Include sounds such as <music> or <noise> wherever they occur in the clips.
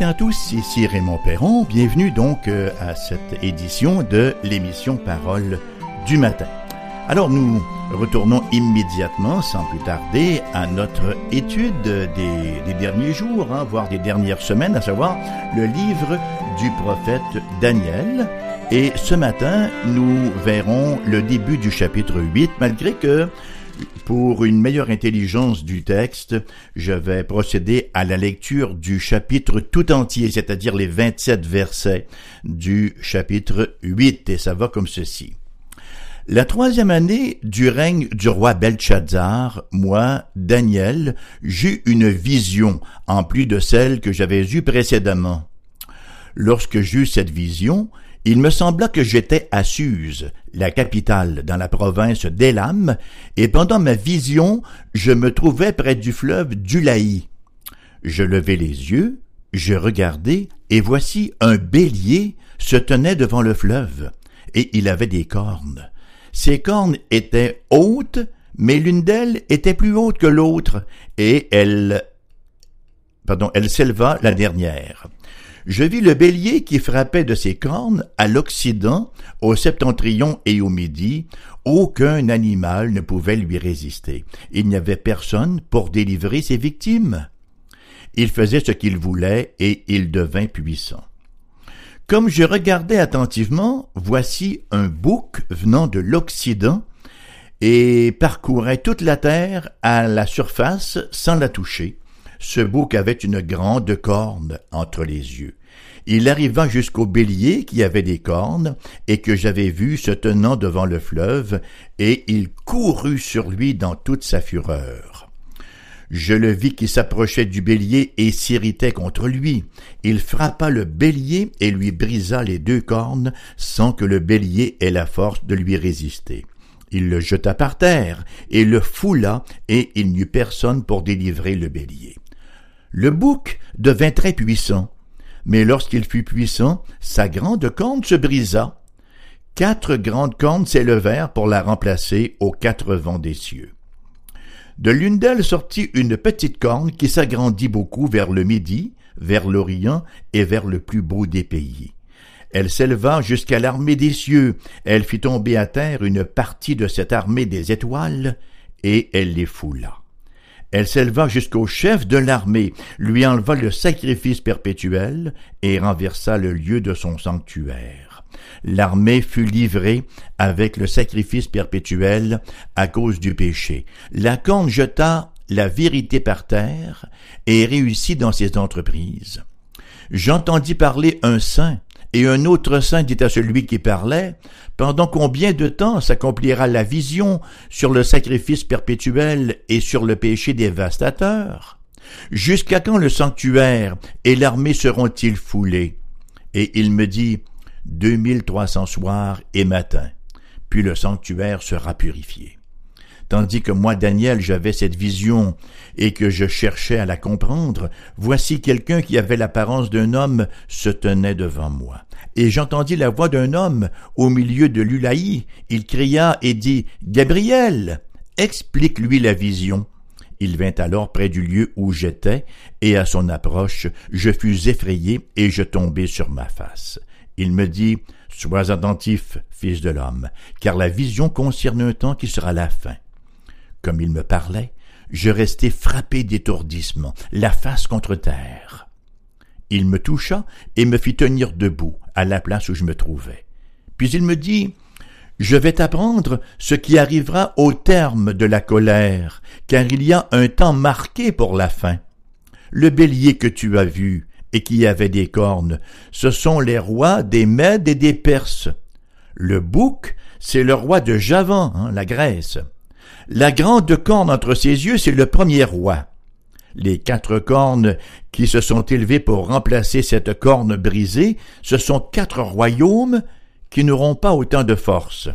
Matin à tous, ici Raymond Perron. Bienvenue donc euh, à cette édition de l'émission Parole du matin. Alors nous retournons immédiatement, sans plus tarder, à notre étude des, derniers jours, hein, voire des dernières semaines, à savoir le livre du prophète Daniel. Et ce matin, nous verrons le début du chapitre 8, malgré que pour une meilleure intelligence du texte, je vais procéder à la lecture du chapitre tout entier, c'est-à-dire les 27 versets du chapitre 8, et ça va comme ceci. La troisième année du règne du roi Belshazzar, moi, Daniel, j'eus une vision en plus de celle que j'avais eue précédemment. Lorsque j'eus cette vision, il me sembla que j'étais à Suse, la capitale dans la province d'Elam, et pendant ma vision, je me trouvais près du fleuve d'Ulaï. Je levai les yeux, je regardai, et voici un bélier se tenait devant le fleuve, et il avait des cornes. Ses cornes étaient hautes, mais l'une d'elles était plus haute que l'autre, et elle, pardon, elle s'éleva la dernière je vis le bélier qui frappait de ses cornes à l'Occident, au septentrion et au Midi. Aucun animal ne pouvait lui résister. Il n'y avait personne pour délivrer ses victimes. Il faisait ce qu'il voulait et il devint puissant. Comme je regardais attentivement, voici un bouc venant de l'Occident et parcourait toute la terre à la surface sans la toucher. Ce bouc avait une grande corne entre les yeux. Il arriva jusqu'au bélier qui avait des cornes et que j'avais vu se tenant devant le fleuve, et il courut sur lui dans toute sa fureur. Je le vis qui s'approchait du bélier et s'irritait contre lui. Il frappa le bélier et lui brisa les deux cornes sans que le bélier ait la force de lui résister. Il le jeta par terre et le foula et il n'y eut personne pour délivrer le bélier. Le bouc devint très puissant, mais lorsqu'il fut puissant, sa grande corne se brisa. Quatre grandes cornes s'élevèrent pour la remplacer aux quatre vents des cieux. De l'une d'elles sortit une petite corne qui s'agrandit beaucoup vers le midi, vers l'Orient et vers le plus beau des pays. Elle s'éleva jusqu'à l'armée des cieux, elle fit tomber à terre une partie de cette armée des étoiles, et elle les foula. Elle s'éleva jusqu'au chef de l'armée, lui enleva le sacrifice perpétuel et renversa le lieu de son sanctuaire. L'armée fut livrée avec le sacrifice perpétuel à cause du péché. La jeta la vérité par terre et réussit dans ses entreprises. J'entendis parler un saint et un autre saint dit à celui qui parlait, Pendant combien de temps s'accomplira la vision sur le sacrifice perpétuel et sur le péché dévastateur? Jusqu'à quand le sanctuaire et l'armée seront-ils foulés? Et il me dit, deux mille trois cents soirs et matins, puis le sanctuaire sera purifié tandis que moi, Daniel, j'avais cette vision et que je cherchais à la comprendre, voici quelqu'un qui avait l'apparence d'un homme se tenait devant moi. Et j'entendis la voix d'un homme au milieu de l'Ulaï. Il cria et dit, Gabriel, explique-lui la vision. Il vint alors près du lieu où j'étais, et à son approche, je fus effrayé et je tombai sur ma face. Il me dit, Sois attentif, fils de l'homme, car la vision concerne un temps qui sera la fin. Comme il me parlait, je restai frappé d'étourdissement, la face contre terre. Il me toucha et me fit tenir debout à la place où je me trouvais. Puis il me dit, Je vais t'apprendre ce qui arrivera au terme de la colère, car il y a un temps marqué pour la fin. Le bélier que tu as vu et qui avait des cornes, ce sont les rois des Mèdes et des Perses. Le bouc, c'est le roi de Javan, hein, la Grèce. La grande corne entre ses yeux, c'est le premier roi. Les quatre cornes qui se sont élevées pour remplacer cette corne brisée, ce sont quatre royaumes qui n'auront pas autant de force.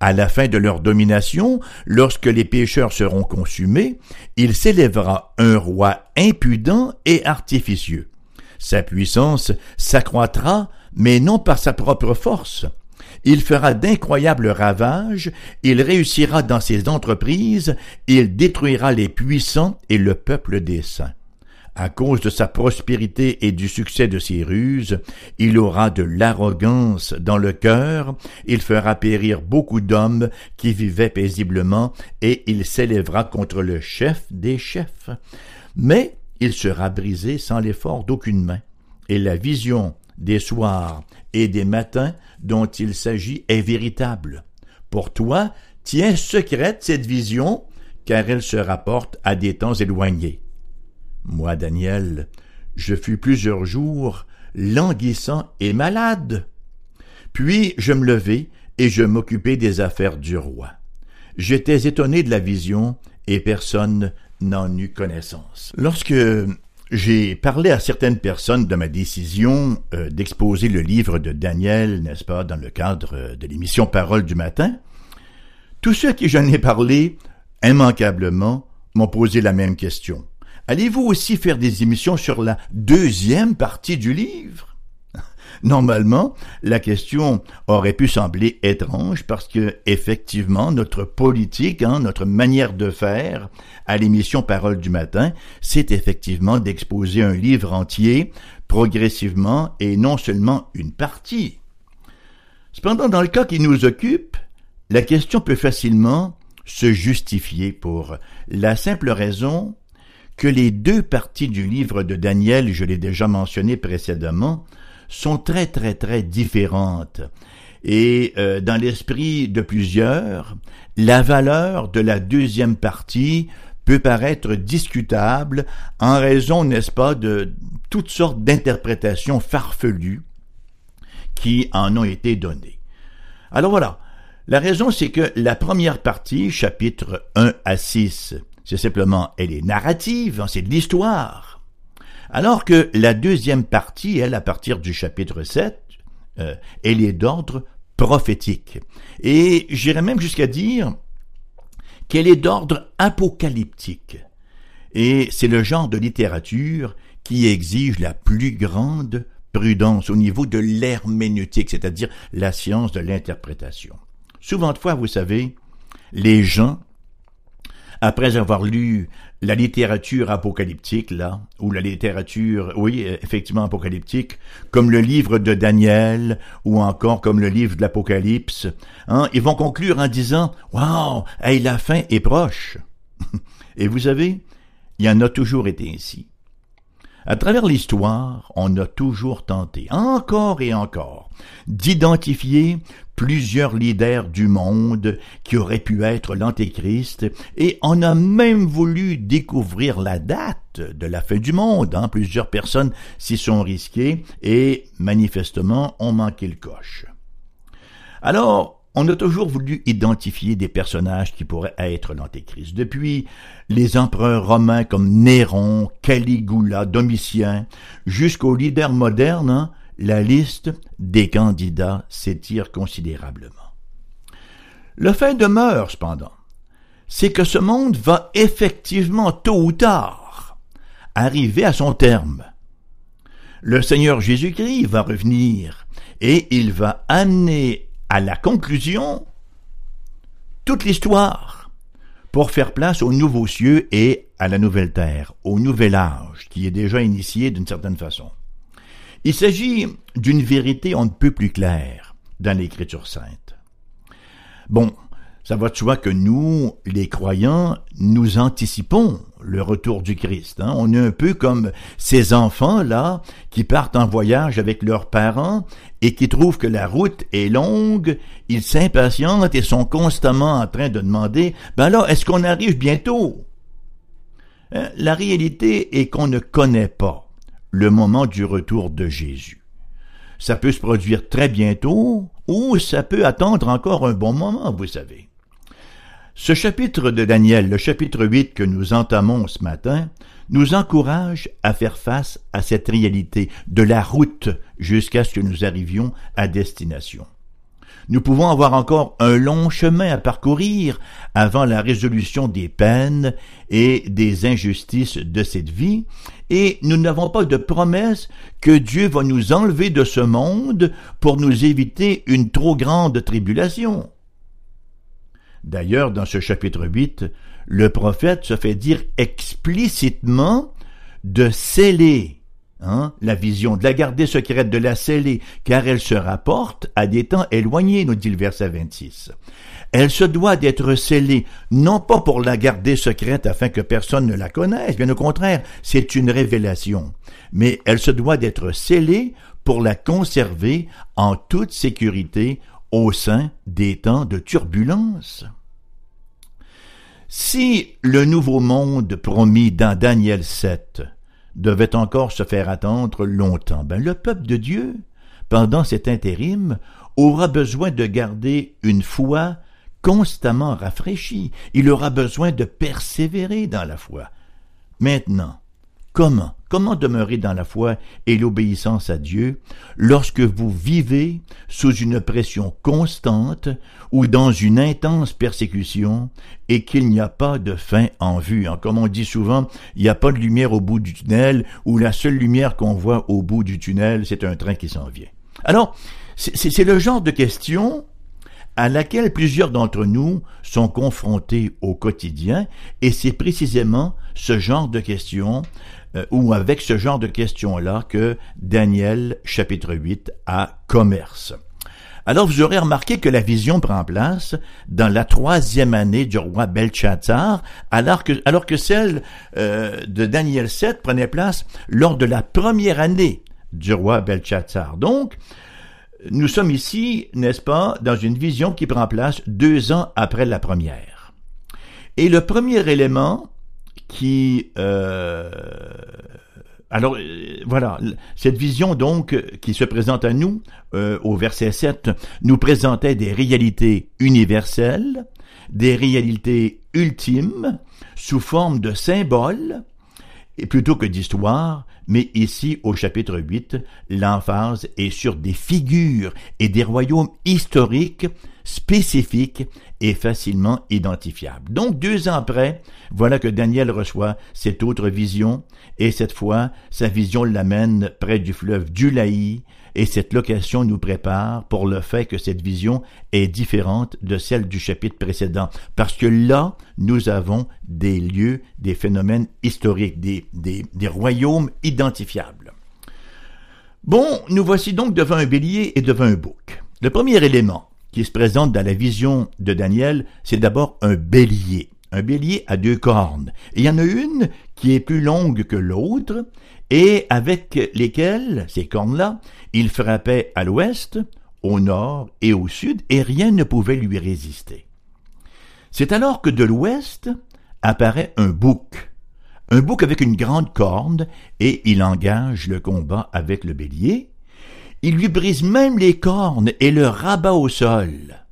À la fin de leur domination, lorsque les pécheurs seront consumés, il s'élèvera un roi impudent et artificieux. Sa puissance s'accroîtra, mais non par sa propre force. Il fera d'incroyables ravages, il réussira dans ses entreprises, il détruira les puissants et le peuple des saints. À cause de sa prospérité et du succès de ses ruses, il aura de l'arrogance dans le cœur, il fera périr beaucoup d'hommes qui vivaient paisiblement, et il s'élèvera contre le chef des chefs. Mais il sera brisé sans l'effort d'aucune main, et la vision des soirs et des matins dont il s'agit est véritable. Pour toi, tiens secrète cette vision, car elle se rapporte à des temps éloignés. Moi, Daniel, je fus plusieurs jours languissant et malade. Puis je me levai et je m'occupais des affaires du roi. J'étais étonné de la vision et personne n'en eut connaissance. Lorsque j'ai parlé à certaines personnes de ma décision euh, d'exposer le livre de Daniel, n'est-ce pas, dans le cadre de l'émission Parole du matin, tous ceux qui j'en ai parlé, immanquablement, m'ont posé la même question. Allez-vous aussi faire des émissions sur la deuxième partie du livre? Normalement, la question aurait pu sembler étrange parce que, effectivement, notre politique, hein, notre manière de faire à l'émission Parole du matin, c'est effectivement d'exposer un livre entier, progressivement, et non seulement une partie. Cependant, dans le cas qui nous occupe, la question peut facilement se justifier pour la simple raison que les deux parties du livre de Daniel, je l'ai déjà mentionné précédemment, sont très très très différentes. Et euh, dans l'esprit de plusieurs, la valeur de la deuxième partie peut paraître discutable en raison, n'est-ce pas, de toutes sortes d'interprétations farfelues qui en ont été données. Alors voilà, la raison c'est que la première partie, chapitre 1 à 6, c'est simplement, elle est narrative, hein, c'est de l'histoire. Alors que la deuxième partie, elle, à partir du chapitre 7, euh, elle est d'ordre prophétique. Et j'irais même jusqu'à dire qu'elle est d'ordre apocalyptique. Et c'est le genre de littérature qui exige la plus grande prudence au niveau de l'herméneutique, c'est-à-dire la science de l'interprétation. Souvent de fois, vous savez, les gens après avoir lu la littérature apocalyptique, là, ou la littérature, oui, effectivement apocalyptique, comme le livre de Daniel, ou encore comme le livre de l'Apocalypse, hein, ils vont conclure en disant, waouh, hey, la fin est proche. <laughs> Et vous savez, il y en a toujours été ainsi. À travers l'histoire, on a toujours tenté, encore et encore, d'identifier plusieurs leaders du monde qui auraient pu être l'Antéchrist, et on a même voulu découvrir la date de la fin du monde. Hein. Plusieurs personnes s'y sont risquées et manifestement ont manqué le coche. Alors, on a toujours voulu identifier des personnages qui pourraient être l'Antéchrist. Depuis les empereurs romains comme Néron, Caligula, Domitien, jusqu'aux leaders modernes, hein, la liste des candidats s'étire considérablement. Le fait demeure, cependant, c'est que ce monde va effectivement tôt ou tard arriver à son terme. Le Seigneur Jésus-Christ va revenir et il va amener à la conclusion toute l'histoire pour faire place aux nouveaux cieux et à la nouvelle terre, au nouvel âge qui est déjà initié d'une certaine façon. Il s'agit d'une vérité on ne peut plus claire dans l'Écriture sainte. Bon, ça va de soi que nous, les croyants, nous anticipons le retour du Christ. Hein. On est un peu comme ces enfants-là qui partent en voyage avec leurs parents et qui trouvent que la route est longue, ils s'impatientent et sont constamment en train de demander, ben là, est-ce qu'on arrive bientôt? Hein, la réalité est qu'on ne connaît pas le moment du retour de Jésus. Ça peut se produire très bientôt ou ça peut attendre encore un bon moment, vous savez. Ce chapitre de Daniel, le chapitre 8 que nous entamons ce matin, nous encourage à faire face à cette réalité de la route jusqu'à ce que nous arrivions à destination. Nous pouvons avoir encore un long chemin à parcourir avant la résolution des peines et des injustices de cette vie, et nous n'avons pas de promesse que Dieu va nous enlever de ce monde pour nous éviter une trop grande tribulation. D'ailleurs, dans ce chapitre 8, le prophète se fait dire explicitement de sceller Hein, la vision, de la garder secrète, de la sceller, car elle se rapporte à des temps éloignés, nous dit le verset 26. Elle se doit d'être scellée, non pas pour la garder secrète afin que personne ne la connaisse, bien au contraire, c'est une révélation, mais elle se doit d'être scellée pour la conserver en toute sécurité au sein des temps de turbulence. Si le nouveau monde promis dans Daniel 7 devait encore se faire attendre longtemps. Ben, le peuple de Dieu, pendant cet intérim, aura besoin de garder une foi constamment rafraîchie. Il aura besoin de persévérer dans la foi. Maintenant, Comment Comment demeurer dans la foi et l'obéissance à Dieu lorsque vous vivez sous une pression constante ou dans une intense persécution et qu'il n'y a pas de fin en vue? Comme on dit souvent, il n'y a pas de lumière au bout du tunnel ou la seule lumière qu'on voit au bout du tunnel, c'est un train qui s'en vient. Alors, c'est le genre de question à laquelle plusieurs d'entre nous sont confrontés au quotidien, et c'est précisément ce genre de questions euh, ou avec ce genre de questions-là que Daniel chapitre 8 a commerce. Alors vous aurez remarqué que la vision prend place dans la troisième année du roi Belshazzar, alors que, alors que celle euh, de Daniel 7 prenait place lors de la première année du roi Belshazzar. Donc, nous sommes ici, n'est-ce pas, dans une vision qui prend place deux ans après la première. Et le premier élément qui euh, alors euh, voilà, cette vision donc qui se présente à nous euh, au verset 7 nous présentait des réalités universelles, des réalités ultimes sous forme de symboles et plutôt que d'histoire, mais ici au chapitre 8, l'emphase est sur des figures et des royaumes historiques spécifiques et facilement identifiables. Donc deux ans après, voilà que Daniel reçoit cette autre vision, et cette fois, sa vision l'amène près du fleuve Dulaï, et cette location nous prépare pour le fait que cette vision est différente de celle du chapitre précédent, parce que là, nous avons des lieux, des phénomènes historiques, des, royaumes identifiables. Bon, nous voici donc devant un bélier et devant un bouc. Le premier élément qui se présente dans la vision de Daniel, c'est d'abord un bélier. Un bélier à deux cornes. il y en a une qui est plus longue que l'autre, et avec lesquelles, ces cornes-là, il frappait à l'ouest, au nord et au sud, et rien ne pouvait lui résister. C'est alors que de l'ouest apparaît un bouc, un bouc avec une grande corne, et il engage le combat avec le bélier. Il lui brise même les cornes et le rabat au sol.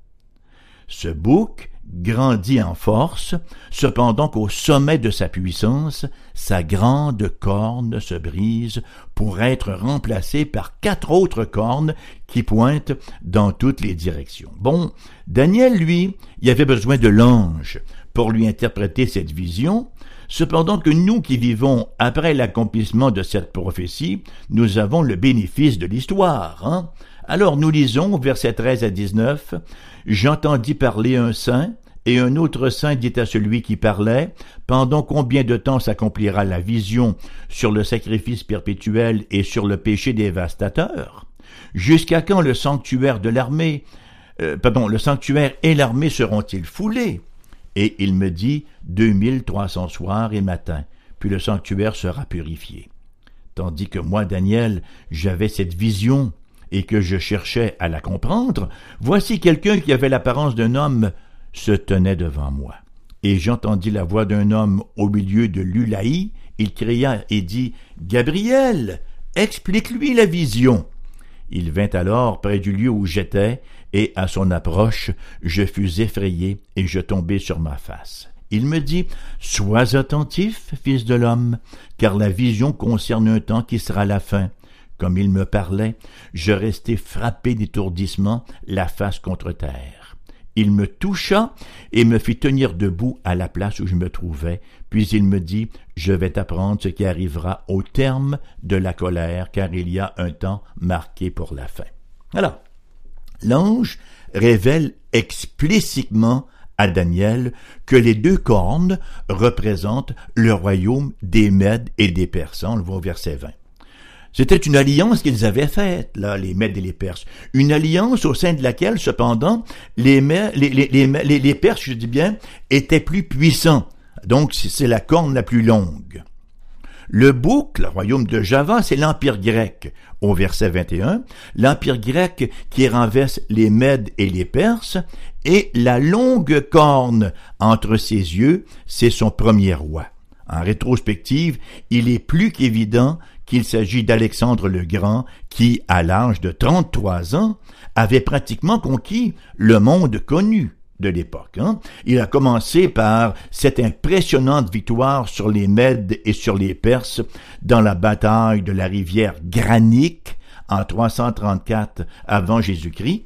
Ce bouc grandit en force, cependant qu'au sommet de sa puissance, sa grande corne se brise pour être remplacée par quatre autres cornes qui pointent dans toutes les directions. Bon, Daniel, lui, y avait besoin de l'ange pour lui interpréter cette vision, cependant que nous qui vivons après l'accomplissement de cette prophétie, nous avons le bénéfice de l'histoire. Hein? Alors nous lisons, versets 13 à 19, J'entendis parler un saint, et un autre saint dit à celui qui parlait, Pendant combien de temps s'accomplira la vision sur le sacrifice perpétuel et sur le péché dévastateur? Jusqu'à quand le sanctuaire de l'armée, euh, pardon, le sanctuaire et l'armée seront-ils foulés? Et il me dit, deux mille trois cents soirs et matins, puis le sanctuaire sera purifié. Tandis que moi, Daniel, j'avais cette vision, et que je cherchais à la comprendre, voici quelqu'un qui avait l'apparence d'un homme se tenait devant moi. Et j'entendis la voix d'un homme au milieu de l'Ulaï. Il cria et dit Gabriel, explique-lui la vision. Il vint alors près du lieu où j'étais, et à son approche, je fus effrayé et je tombai sur ma face. Il me dit Sois attentif, fils de l'homme, car la vision concerne un temps qui sera la fin. Comme il me parlait, je restai frappé d'étourdissement, la face contre terre. Il me toucha et me fit tenir debout à la place où je me trouvais, puis il me dit, Je vais t'apprendre ce qui arrivera au terme de la colère, car il y a un temps marqué pour la fin. Alors, l'ange révèle explicitement à Daniel que les deux cornes représentent le royaume des Mèdes et des Persans. On le voit au verset 20. C'était une alliance qu'ils avaient faite, là, les Mèdes et les Perses. Une alliance au sein de laquelle, cependant, les, les, les, les Perses, je dis bien, étaient plus puissants. Donc, c'est la corne la plus longue. Le bouc, le royaume de Java, c'est l'Empire grec. Au verset 21, l'Empire grec qui renverse les Mèdes et les Perses, et la longue corne entre ses yeux, c'est son premier roi. En rétrospective, il est plus qu'évident qu'il s'agit d'Alexandre le Grand qui, à l'âge de 33 ans, avait pratiquement conquis le monde connu de l'époque. Hein. Il a commencé par cette impressionnante victoire sur les Mèdes et sur les Perses dans la bataille de la rivière Granique en 334 avant Jésus-Christ.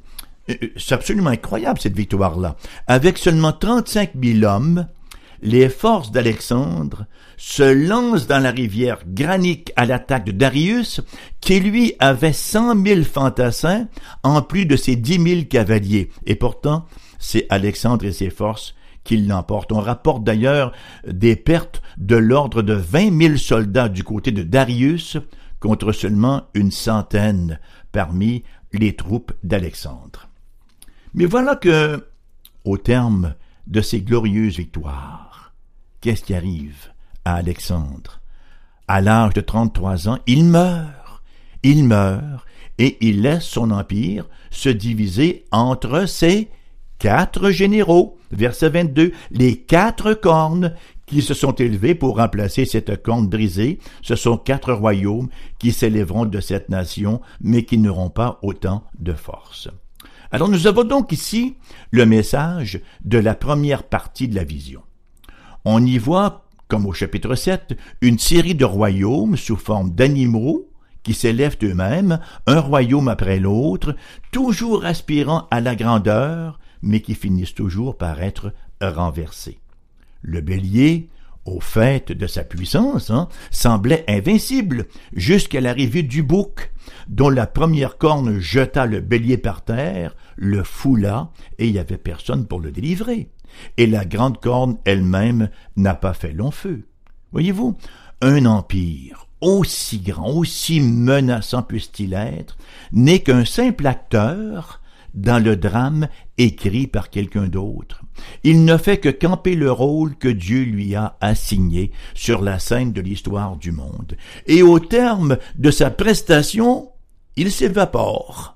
Euh, euh, c'est absolument incroyable cette victoire-là. Avec seulement 35 000 hommes, les forces d'Alexandre se lancent dans la rivière Granique à l'attaque de Darius, qui lui avait cent mille fantassins en plus de ses dix mille cavaliers. Et pourtant, c'est Alexandre et ses forces qui l'emportent. On rapporte d'ailleurs des pertes de l'ordre de vingt mille soldats du côté de Darius contre seulement une centaine parmi les troupes d'Alexandre. Mais voilà que, au terme de ces glorieuses victoires, qu'est-ce qui arrive à Alexandre? À l'âge de 33 ans, il meurt. Il meurt et il laisse son empire se diviser entre ses quatre généraux. Verset 22. Les quatre cornes qui se sont élevées pour remplacer cette corne brisée, ce sont quatre royaumes qui s'élèveront de cette nation, mais qui n'auront pas autant de force. Alors nous avons donc ici le message de la première partie de la vision on y voit, comme au chapitre 7, une série de royaumes sous forme d'animaux qui s'élèvent eux-mêmes, un royaume après l'autre, toujours aspirant à la grandeur, mais qui finissent toujours par être renversés. Le bélier, au fait de sa puissance, hein, semblait invincible jusqu'à l'arrivée du bouc, dont la première corne jeta le bélier par terre, le foula, et il n'y avait personne pour le délivrer et la grande corne elle-même n'a pas fait long feu. Voyez-vous, un empire, aussi grand, aussi menaçant puisse-t-il être, n'est qu'un simple acteur dans le drame écrit par quelqu'un d'autre. Il ne fait que camper le rôle que Dieu lui a assigné sur la scène de l'histoire du monde. Et au terme de sa prestation, il s'évapore.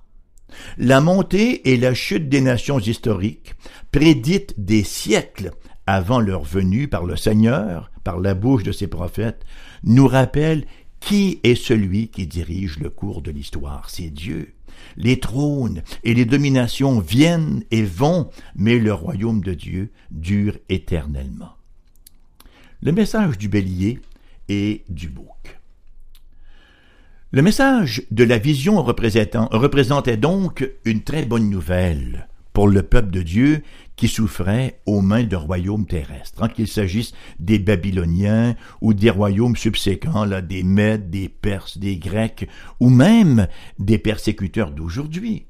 La montée et la chute des nations historiques, prédites des siècles avant leur venue par le Seigneur, par la bouche de ses prophètes, nous rappellent qui est celui qui dirige le cours de l'histoire. C'est Dieu. Les trônes et les dominations viennent et vont, mais le royaume de Dieu dure éternellement. Le message du bélier et du bouc. Le message de la vision représentait donc une très bonne nouvelle pour le peuple de Dieu qui souffrait aux mains de royaumes terrestres, hein, qu'il s'agisse des Babyloniens ou des royaumes subséquents, là, des Mèdes, des Perses, des Grecs, ou même des persécuteurs d'aujourd'hui.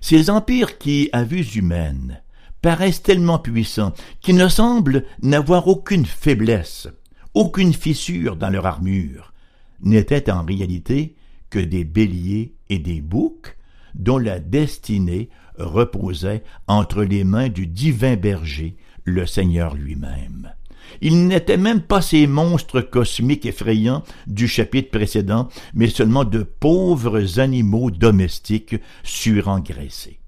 Ces empires qui, à vue humaine, paraissent tellement puissants qu'ils ne semblent n'avoir aucune faiblesse, aucune fissure dans leur armure, n'étaient en réalité que des béliers et des boucs dont la destinée reposait entre les mains du divin berger, le Seigneur lui-même. Ils n'étaient même pas ces monstres cosmiques effrayants du chapitre précédent, mais seulement de pauvres animaux domestiques surengraissés.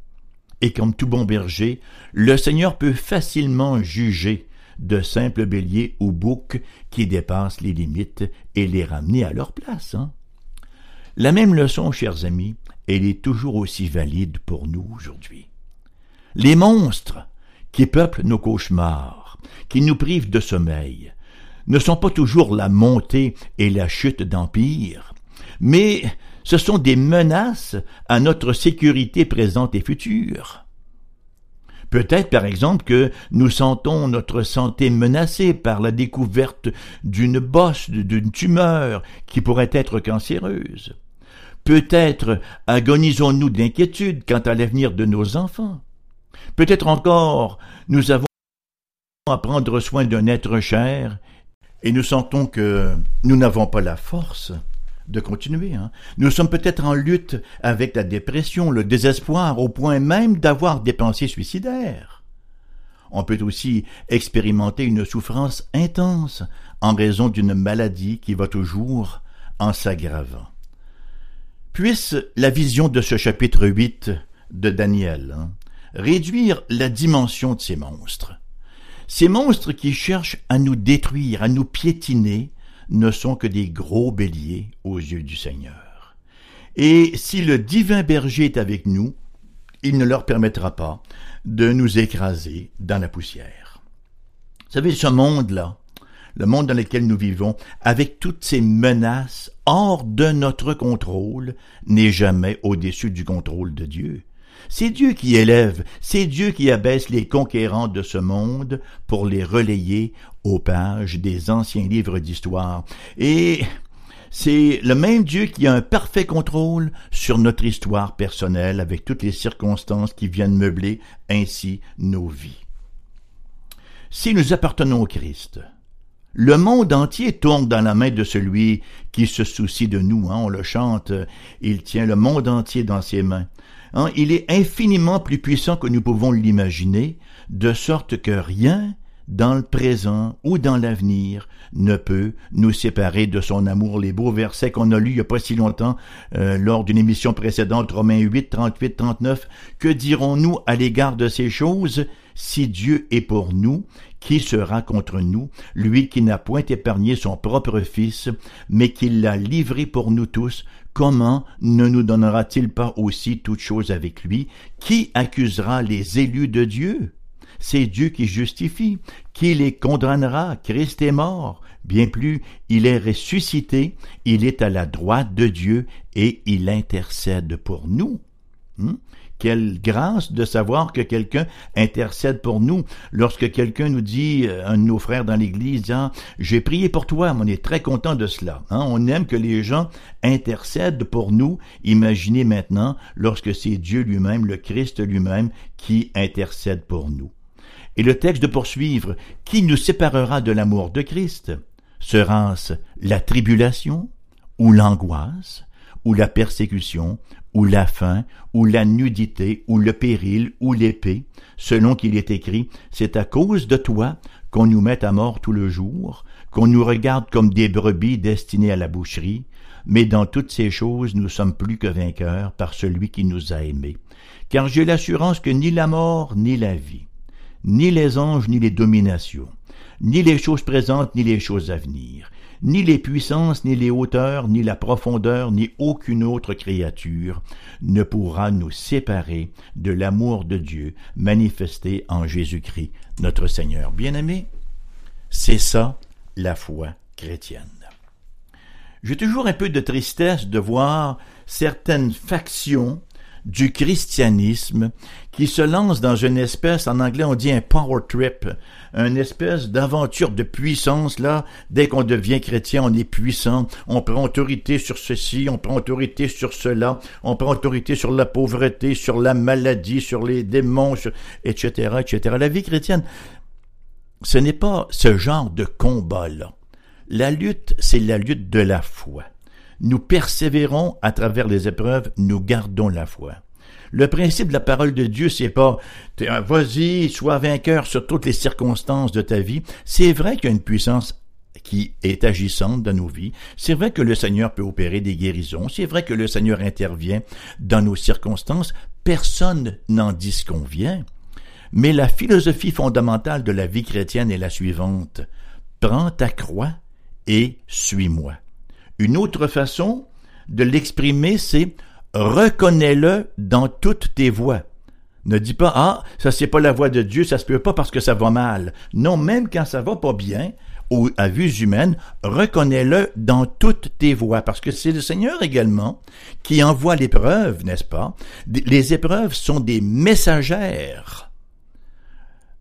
Et comme tout bon berger, le Seigneur peut facilement juger de simples béliers ou boucs qui dépassent les limites et les ramener à leur place. Hein. La même leçon, chers amis, elle est toujours aussi valide pour nous aujourd'hui. Les monstres qui peuplent nos cauchemars, qui nous privent de sommeil, ne sont pas toujours la montée et la chute d'empires, mais ce sont des menaces à notre sécurité présente et future. Peut-être, par exemple, que nous sentons notre santé menacée par la découverte d'une bosse, d'une tumeur qui pourrait être cancéreuse. Peut-être agonisons-nous d'inquiétude quant à l'avenir de nos enfants. Peut-être encore nous avons à prendre soin d'un être cher et nous sentons que nous n'avons pas la force de continuer. Hein. Nous sommes peut-être en lutte avec la dépression, le désespoir, au point même d'avoir des pensées suicidaires. On peut aussi expérimenter une souffrance intense en raison d'une maladie qui va toujours en s'aggravant. Puisse la vision de ce chapitre 8 de Daniel hein, réduire la dimension de ces monstres. Ces monstres qui cherchent à nous détruire, à nous piétiner, ne sont que des gros béliers aux yeux du Seigneur. Et si le divin berger est avec nous, il ne leur permettra pas de nous écraser dans la poussière. Vous savez, ce monde-là, le monde dans lequel nous vivons, avec toutes ces menaces hors de notre contrôle, n'est jamais au-dessus du contrôle de Dieu. C'est Dieu qui élève, c'est Dieu qui abaisse les conquérants de ce monde pour les relayer aux pages des anciens livres d'histoire. Et c'est le même Dieu qui a un parfait contrôle sur notre histoire personnelle avec toutes les circonstances qui viennent meubler ainsi nos vies. Si nous appartenons au Christ, le monde entier tourne dans la main de celui qui se soucie de nous. Hein, on le chante, il tient le monde entier dans ses mains. Hein, il est infiniment plus puissant que nous pouvons l'imaginer, de sorte que rien dans le présent ou dans l'avenir ne peut nous séparer de son amour. Les beaux versets qu'on a lus il n'y a pas si longtemps euh, lors d'une émission précédente, Romains 8, 38, 39, que dirons-nous à l'égard de ces choses? Si Dieu est pour nous, qui sera contre nous, lui qui n'a point épargné son propre Fils, mais qui l'a livré pour nous tous, comment ne nous donnera-t-il pas aussi toute chose avec lui? Qui accusera les élus de Dieu? C'est Dieu qui justifie, qui les condamnera. Christ est mort. Bien plus, il est ressuscité, il est à la droite de Dieu et il intercède pour nous. Hmm? Quelle grâce de savoir que quelqu'un intercède pour nous. Lorsque quelqu'un nous dit, euh, un de nos frères dans l'Église, j'ai prié pour toi, on est très content de cela. Hein? On aime que les gens intercèdent pour nous. Imaginez maintenant lorsque c'est Dieu lui-même, le Christ lui-même, qui intercède pour nous. Et le texte de poursuivre, qui nous séparera de l'amour de Christ? Sera-ce la tribulation, ou l'angoisse, ou la persécution, ou la faim, ou la nudité, ou le péril, ou l'épée, selon qu'il est écrit, c'est à cause de toi qu'on nous met à mort tout le jour, qu'on nous regarde comme des brebis destinées à la boucherie, mais dans toutes ces choses nous sommes plus que vainqueurs par celui qui nous a aimés. Car j'ai l'assurance que ni la mort, ni la vie, ni les anges, ni les dominations, ni les choses présentes, ni les choses à venir, ni les puissances, ni les hauteurs, ni la profondeur, ni aucune autre créature ne pourra nous séparer de l'amour de Dieu manifesté en Jésus-Christ, notre Seigneur. Bien-aimé, c'est ça la foi chrétienne. J'ai toujours un peu de tristesse de voir certaines factions du christianisme qui se lance dans une espèce, en anglais on dit un power trip, une espèce d'aventure de puissance là. Dès qu'on devient chrétien, on est puissant, on prend autorité sur ceci, on prend autorité sur cela, on prend autorité sur la pauvreté, sur la maladie, sur les démons, etc., etc. La vie chrétienne, ce n'est pas ce genre de combat-là. La lutte, c'est la lutte de la foi. Nous persévérons à travers les épreuves, nous gardons la foi. Le principe de la parole de Dieu, c'est pas vas-y, sois vainqueur sur toutes les circonstances de ta vie. C'est vrai qu'il y a une puissance qui est agissante dans nos vies. C'est vrai que le Seigneur peut opérer des guérisons. C'est vrai que le Seigneur intervient dans nos circonstances. Personne n'en disconvient. Mais la philosophie fondamentale de la vie chrétienne est la suivante. Prends ta croix et suis-moi. Une autre façon de l'exprimer, c'est reconnais-le dans toutes tes voies. Ne dis pas, ah, ça c'est pas la voix de Dieu, ça se peut pas parce que ça va mal. Non, même quand ça va pas bien, ou à vue humaine, reconnais-le dans toutes tes voies, parce que c'est le Seigneur également qui envoie l'épreuve, n'est-ce pas? Les épreuves sont des messagères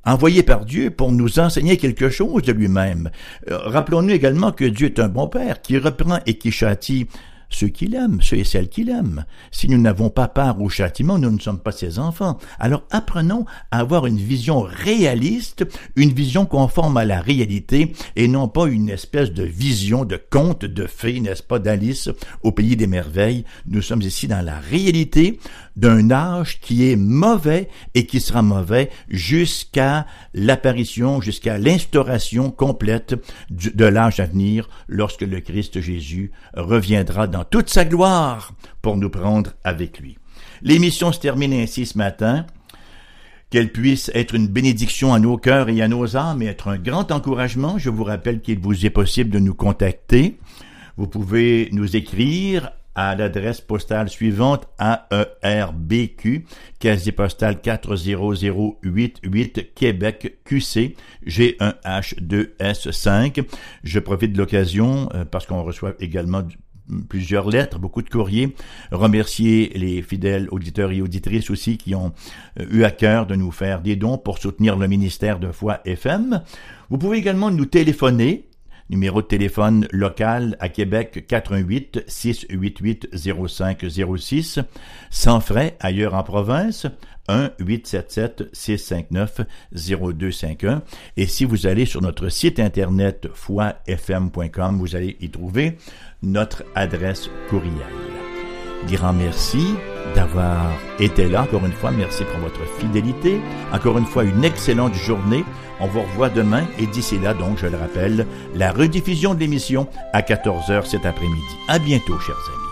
envoyées par Dieu pour nous enseigner quelque chose de lui-même. Euh, rappelons-nous également que Dieu est un bon Père qui reprend et qui châtie ceux qui l'aiment, ceux et celles qui l'aiment. Si nous n'avons pas part au châtiment, nous ne sommes pas ses enfants. Alors apprenons à avoir une vision réaliste, une vision conforme à la réalité et non pas une espèce de vision de conte de fées, n'est-ce pas, d'Alice au pays des merveilles. Nous sommes ici dans la réalité d'un âge qui est mauvais et qui sera mauvais jusqu'à l'apparition, jusqu'à l'instauration complète de l'âge à venir lorsque le Christ Jésus reviendra dans toute sa gloire pour nous prendre avec lui. L'émission se termine ainsi ce matin. Qu'elle puisse être une bénédiction à nos cœurs et à nos âmes et être un grand encouragement. Je vous rappelle qu'il vous est possible de nous contacter. Vous pouvez nous écrire à l'adresse postale suivante AERBQ, casier postal 40088 Québec QC G1H2S5. Je profite de l'occasion euh, parce qu'on reçoit également plusieurs lettres, beaucoup de courriers. Remercier les fidèles auditeurs et auditrices aussi qui ont euh, eu à cœur de nous faire des dons pour soutenir le ministère de Foi FM. Vous pouvez également nous téléphoner Numéro de téléphone local à Québec 418 688 0506. Sans frais ailleurs en province 1 877 659 0251 et si vous allez sur notre site internet foifm.com vous allez y trouver notre adresse courriel. Grand merci d'avoir été là. Encore une fois, merci pour votre fidélité. Encore une fois, une excellente journée. On vous revoit demain et d'ici là, donc, je le rappelle, la rediffusion de l'émission à 14h cet après-midi. À bientôt, chers amis.